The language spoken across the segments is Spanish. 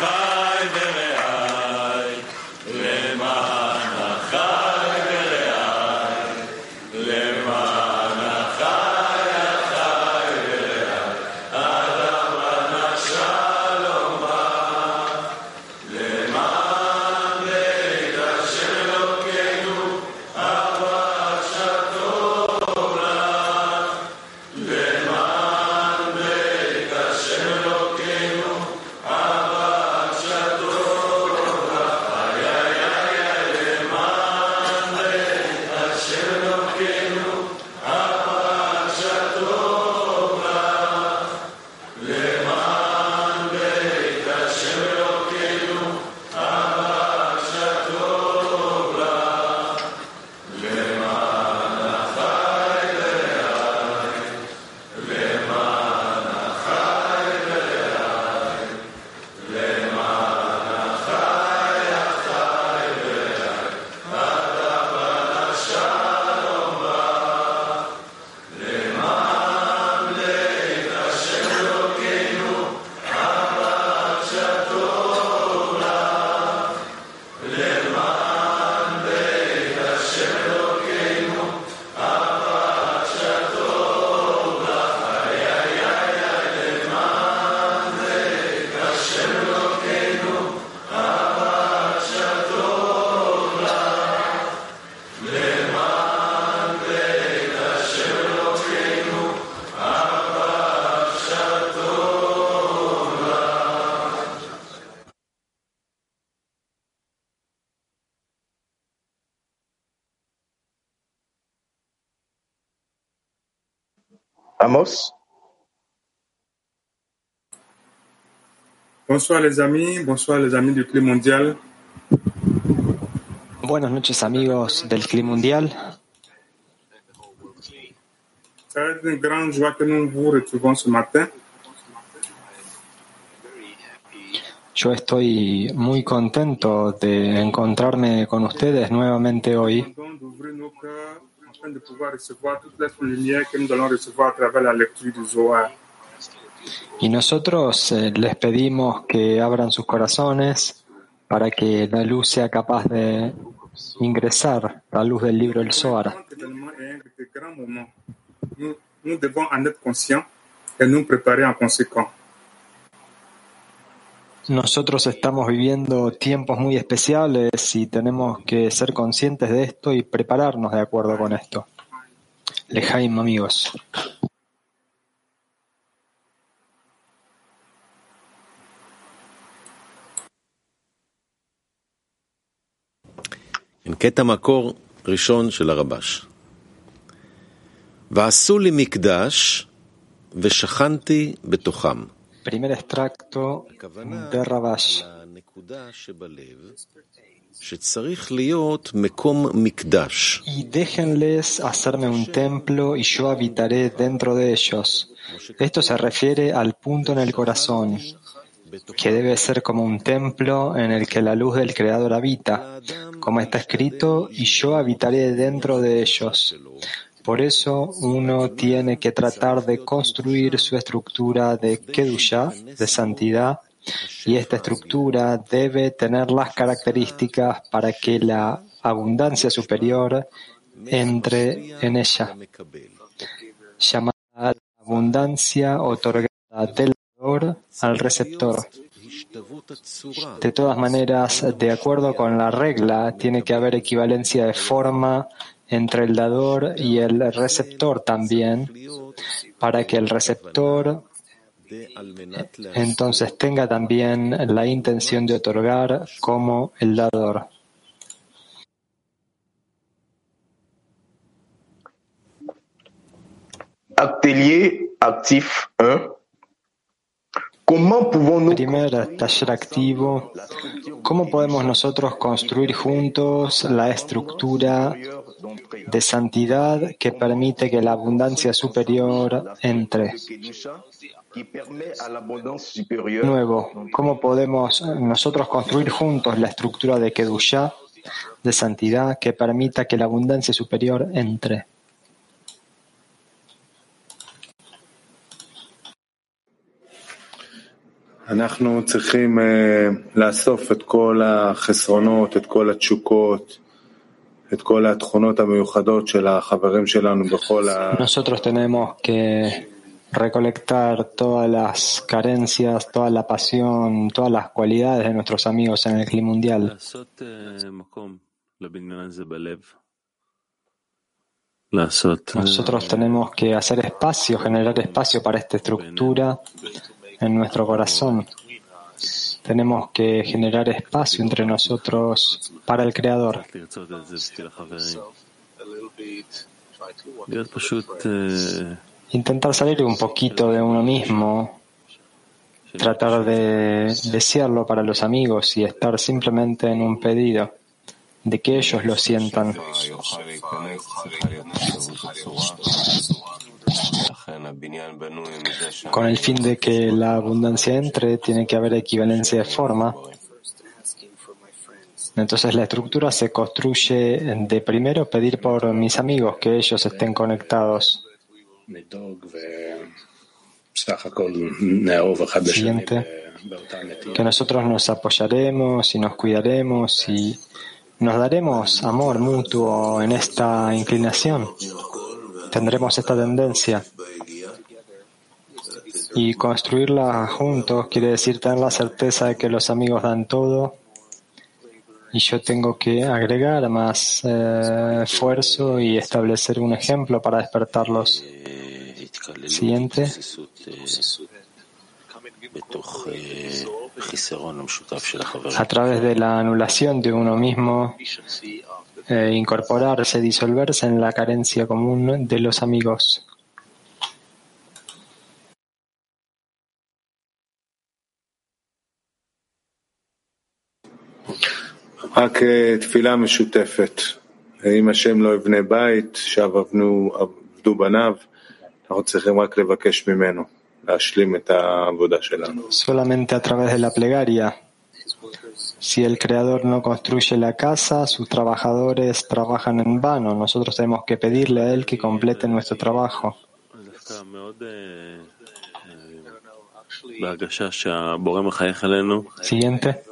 Bye. Amos. Bonsoir les amis, bonsoir les amis du Clip Mondial. Buenas noches amigos del Clip Mundial. Être une grande joie que nous vous retrouvons ce matin. Yo estoy muy contento de encontrarme con ustedes nuevamente hoy Cœurs afin de pouvoir recevoir toute la lumière que nous allons recevoir à travers la lecture du Zohar. y nosotros eh, les pedimos que abran sus corazones para que la luz sea capaz de ingresar, la luz del libro del Zohar. Cet événement est un de grands moments. Nous, nous devons en être conscients et nous préparer en conséquence. Nosotros estamos viviendo tiempos muy especiales y tenemos que ser conscientes de esto y prepararnos de acuerdo con esto. Lejaim, amigos. כן, קטע מקור ראשון של הרבש. ועשו לי מקדש ושכנתי בתוכם. Primer extracto de Rabash. Y déjenles hacerme un templo y yo habitaré dentro de ellos. Esto se refiere al punto en el corazón, que debe ser como un templo en el que la luz del Creador habita, como está escrito, y yo habitaré dentro de ellos. Por eso uno tiene que tratar de construir su estructura de Kedusha, de santidad, y esta estructura debe tener las características para que la abundancia superior entre en ella, llamada abundancia otorgada del dador al receptor. De todas maneras, de acuerdo con la regla, tiene que haber equivalencia de forma entre el dador y el receptor también, para que el receptor entonces tenga también la intención de otorgar como el dador. Atelier actif 1. Comment pouvons-nous Primer taller activo. ¿Cómo podemos nosotros construir juntos la estructura de santidad que permite que la abundancia superior entre? qui permet à l'abondance supérieure Nuevo, ¿cómo podemos nosotros construir juntos la estructura de Kedusha, de santidad, que permita que la abundancia superior entre? אנחנו צריכים אה, לאסוף את כל החסרונות, את כל התשוקות, nosotros tenemos que recolectar todas las carencias, toda la pasión, todas las cualidades de nuestros amigos en el clima mundial. Nosotros tenemos que hacer espacio, generar espacio para esta estructura en nuestro corazón. Tenemos que generar espacio entre nosotros para el Creador. Intentar salir un poquito de uno mismo, tratar de desearlo para los amigos y estar simplemente en un pedido de que ellos lo sientan. Con el fin de que la abundancia entre, tiene que haber equivalencia de forma. Entonces la estructura se construye de primero pedir por mis amigos que ellos estén conectados. Siguiente. Que nosotros nos apoyaremos y nos cuidaremos y nos daremos amor mutuo en esta inclinación. Tendremos esta tendencia. Y construirla juntos quiere decir tener la certeza de que los amigos dan todo y yo tengo que agregar más eh, esfuerzo y establecer un ejemplo para despertarlos. Siguiente. A través de la anulación de uno mismo, eh, incorporarse, disolverse en la carencia común de los amigos. Solamente a través de la plegaria. Si el Creador no construye la casa, sus trabajadores trabajan en vano. Nosotros tenemos que pedirle a Él que complete nuestro trabajo. Siguiente.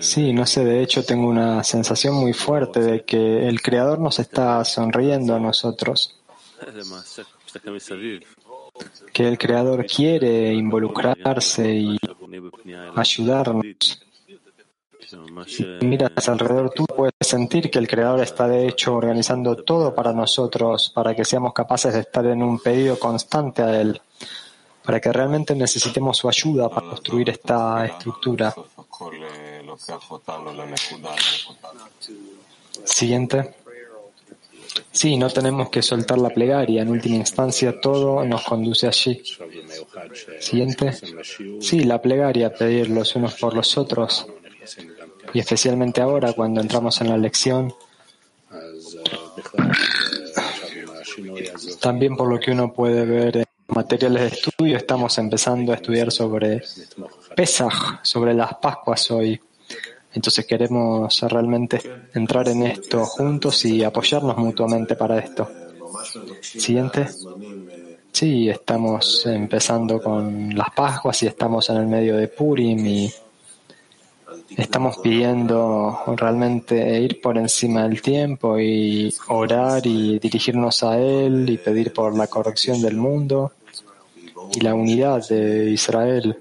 Sí, no sé, de hecho tengo una sensación muy fuerte de que el Creador nos está sonriendo a nosotros, que el Creador quiere involucrarse y ayudarnos. Si miras alrededor, tú puedes sentir que el Creador está de hecho organizando todo para nosotros, para que seamos capaces de estar en un pedido constante a Él, para que realmente necesitemos su ayuda para construir esta estructura. Siguiente. Sí, no tenemos que soltar la plegaria. En última instancia, todo nos conduce allí. Siguiente. Sí, la plegaria, pedir los unos por los otros. Y especialmente ahora, cuando entramos en la lección, también por lo que uno puede ver en materiales de estudio, estamos empezando a estudiar sobre Pesaj, sobre las Pascuas hoy. Entonces queremos realmente entrar en esto juntos y apoyarnos mutuamente para esto. Siguiente. Sí, estamos empezando con las Pascuas y estamos en el medio de Purim y estamos pidiendo realmente ir por encima del tiempo y orar y dirigirnos a Él y pedir por la corrección del mundo y la unidad de Israel.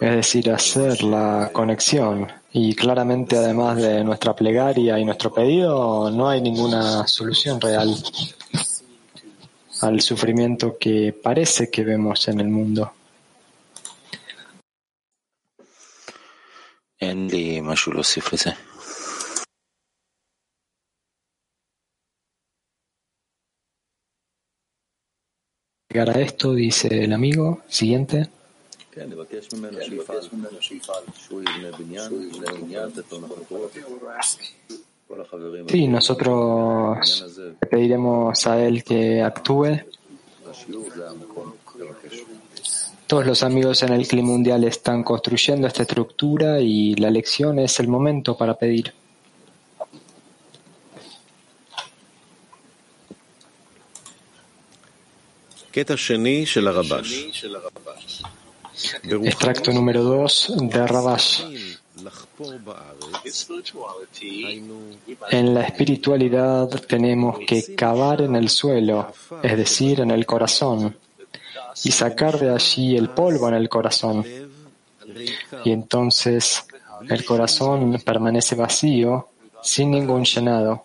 Es decir, hacer la conexión. Y claramente, además de nuestra plegaria y nuestro pedido, no hay ninguna solución real al sufrimiento que parece que vemos en el mundo. אין לי משהו להוסיף לזה. llegar a esto, dice el amigo. Siguiente. Sí, nosotros le pediremos a él que actúe. Todos los amigos en el clima mundial están construyendo esta estructura y la lección es el momento para pedir. Extracto número 2 de Rabash. En la espiritualidad tenemos que cavar en el suelo, es decir, en el corazón, y sacar de allí el polvo en el corazón. Y entonces el corazón permanece vacío sin ningún llenado.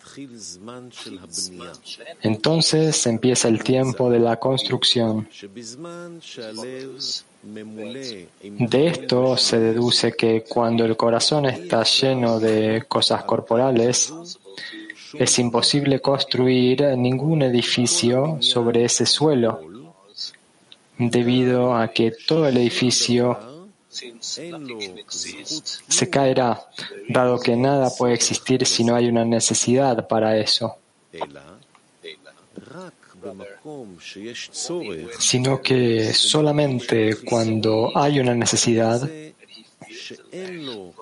Entonces empieza el tiempo de la construcción. De esto se deduce que cuando el corazón está lleno de cosas corporales, es imposible construir ningún edificio sobre ese suelo, debido a que todo el edificio se caerá, dado que nada puede existir si no hay una necesidad para eso. Sino que solamente cuando hay una necesidad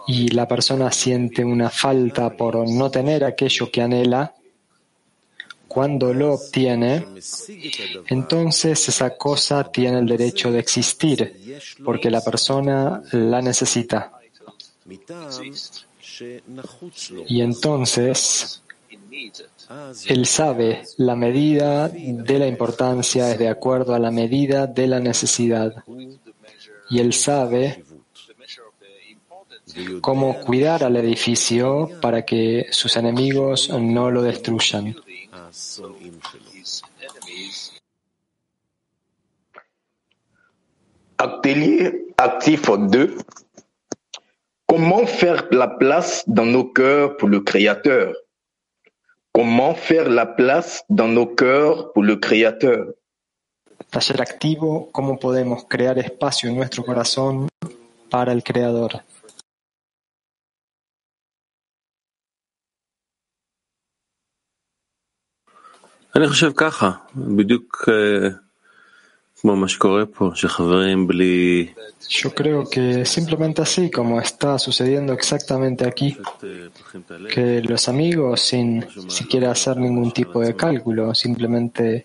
y la persona siente una falta por no tener aquello que anhela, cuando lo obtiene, entonces esa cosa tiene el derecho de existir, porque la persona la necesita. Y entonces él sabe la medida de la importancia es de acuerdo a la medida de la necesidad. Y él sabe cómo cuidar al edificio para que sus enemigos no lo destruyan. Atelier actif 2. Comment faire la place dans nos cœurs pour le Créateur? Comment faire la place dans nos cœurs pour le Créateur? Taller activo, cómo podemos crear espacio en nuestro corazón para el Creador? אני חושב ככה, בדיוק אה, כמו מה שקורה פה, שחברים בלי Yo creo que simplemente así, como está sucediendo exactamente aquí, פשוט אה, פותחים את הלב, que los amigos, sin siquiera hacer ningún tipo de cálculo, simplemente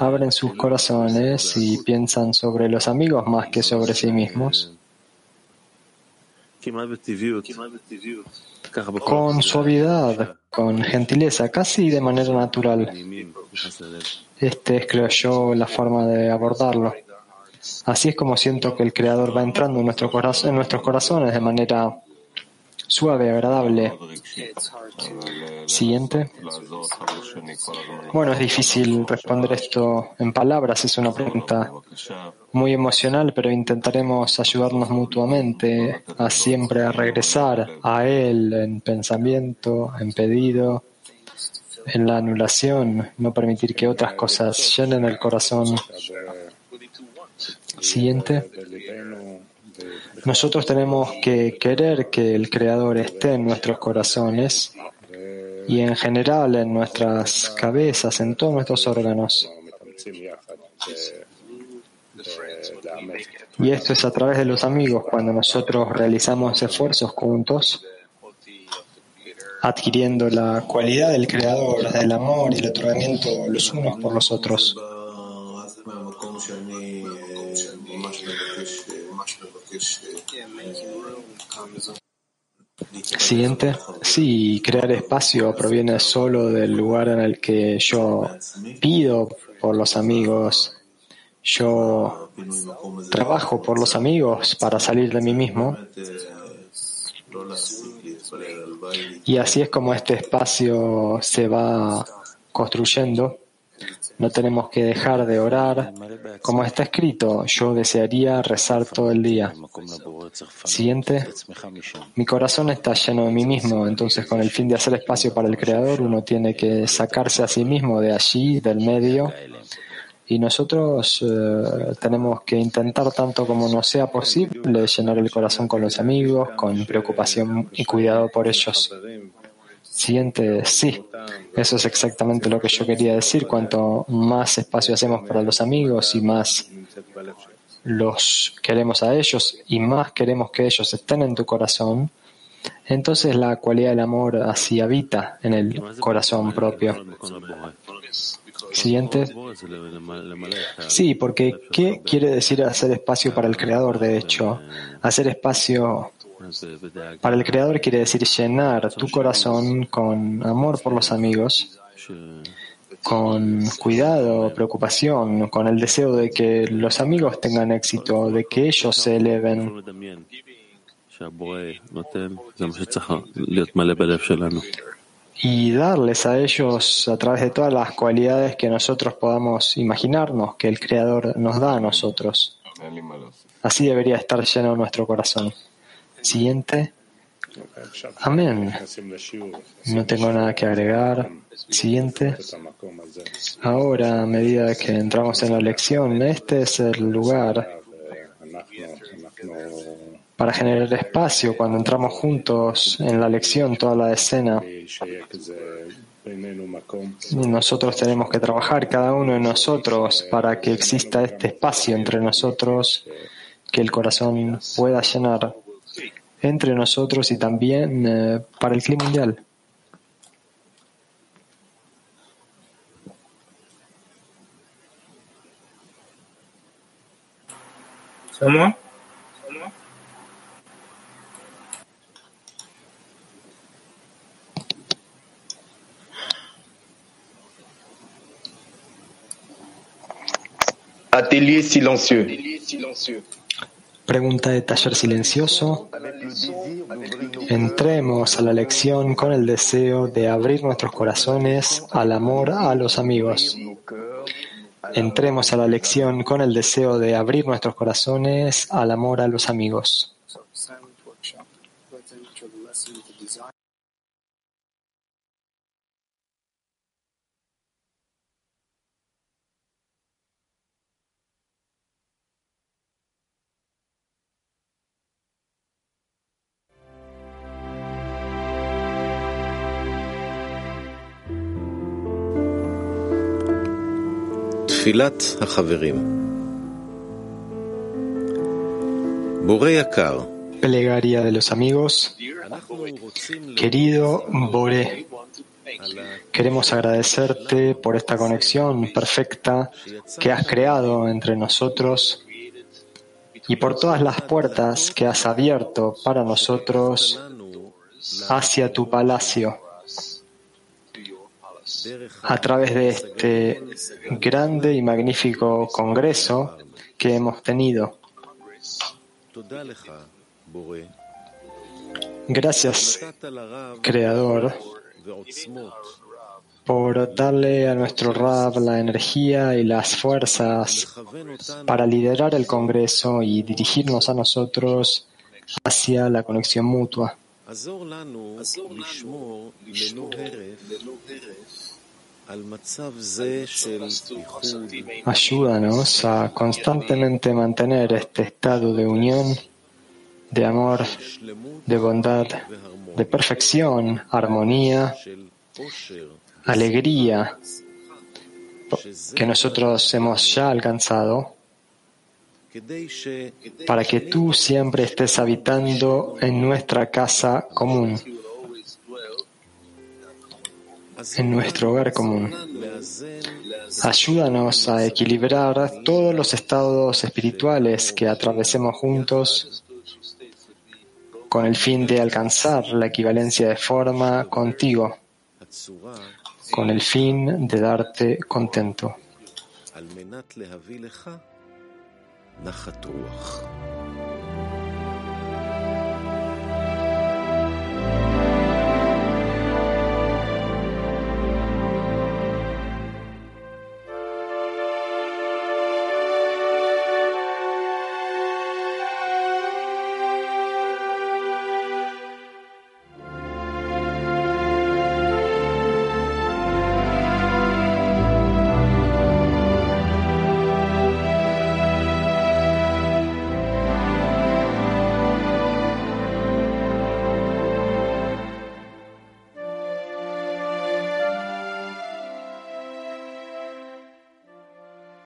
abren sus corazones y piensan sobre los amigos más que sobre sí mismos, con suavidad, con gentileza, casi de manera natural. Este es, creo yo, la forma de abordarlo. Así es como siento que el Creador va entrando en, en nuestros corazones de manera suave, agradable. Siguiente. Bueno, es difícil responder esto en palabras, es una pregunta muy emocional, pero intentaremos ayudarnos mutuamente a siempre a regresar a Él en pensamiento, en pedido, en la anulación, no permitir que otras cosas llenen el corazón. Siguiente. Nosotros tenemos que querer que el Creador esté en nuestros corazones y en general en nuestras cabezas, en todos nuestros órganos. Y esto es a través de los amigos, cuando nosotros realizamos esfuerzos juntos, adquiriendo la cualidad del Creador, del amor y el otorgamiento los unos por los otros. Siguiente. Sí, crear espacio proviene solo del lugar en el que yo pido por los amigos. Yo trabajo por los amigos para salir de mí mismo. Y así es como este espacio se va construyendo no tenemos que dejar de orar. Como está escrito, yo desearía rezar todo el día. Siguiente. Mi corazón está lleno de mí mismo, entonces con el fin de hacer espacio para el Creador, uno tiene que sacarse a sí mismo de allí, del medio. Y nosotros eh, tenemos que intentar tanto como nos sea posible llenar el corazón con los amigos, con preocupación y cuidado por ellos siguiente, sí. Eso es exactamente lo que yo quería decir. Cuanto más espacio hacemos para los amigos y más los queremos a ellos y más queremos que ellos estén en tu corazón, entonces la cualidad del amor así habita en el corazón propio. Siguiente. Sí, porque ¿qué quiere decir hacer espacio para el Creador, de hecho? Hacer espacio para el Creador quiere decir llenar tu corazón con amor por los amigos, con cuidado, preocupación, con el deseo de que los amigos tengan éxito, de que ellos se eleven. Y darles a ellos a través de todas las cualidades que nosotros podamos imaginarnos que el Creador nos da a nosotros. Así debería estar lleno nuestro corazón. Siguiente. Amén. No tengo nada que agregar. Siguiente. Ahora, a medida que entramos en la lección, este es el lugar para generar espacio cuando entramos juntos en la lección, toda la escena. Nosotros tenemos que trabajar cada uno de nosotros para que exista este espacio entre nosotros que el corazón pueda llenar entre nosotros y también eh, para el clima mundial. ¿Cómo? Atelier silencieux. Pregunta de taller silencioso. Entremos a la lección con el deseo de abrir nuestros corazones al amor a los amigos. Entremos a la lección con el deseo de abrir nuestros corazones al amor a los amigos. תפילת החברים בורא יקר, Plegaria de los amigos. Querido Boré, queremos agradecerte por esta conexión perfecta que has creado entre nosotros y por todas las puertas que has abierto para nosotros hacia tu palacio a través de este grande y magnífico congreso que hemos tenido. Gracias, Creador, por darle a nuestro Rab la energía y las fuerzas para liderar el Congreso y dirigirnos a nosotros hacia la conexión mutua. Ayúdanos a constantemente mantener este estado de unión, de amor, de bondad, de perfección, armonía, alegría que nosotros hemos ya alcanzado para que tú siempre estés habitando en nuestra casa común, en nuestro hogar común. Ayúdanos a equilibrar todos los estados espirituales que atravesemos juntos con el fin de alcanzar la equivalencia de forma contigo, con el fin de darte contento.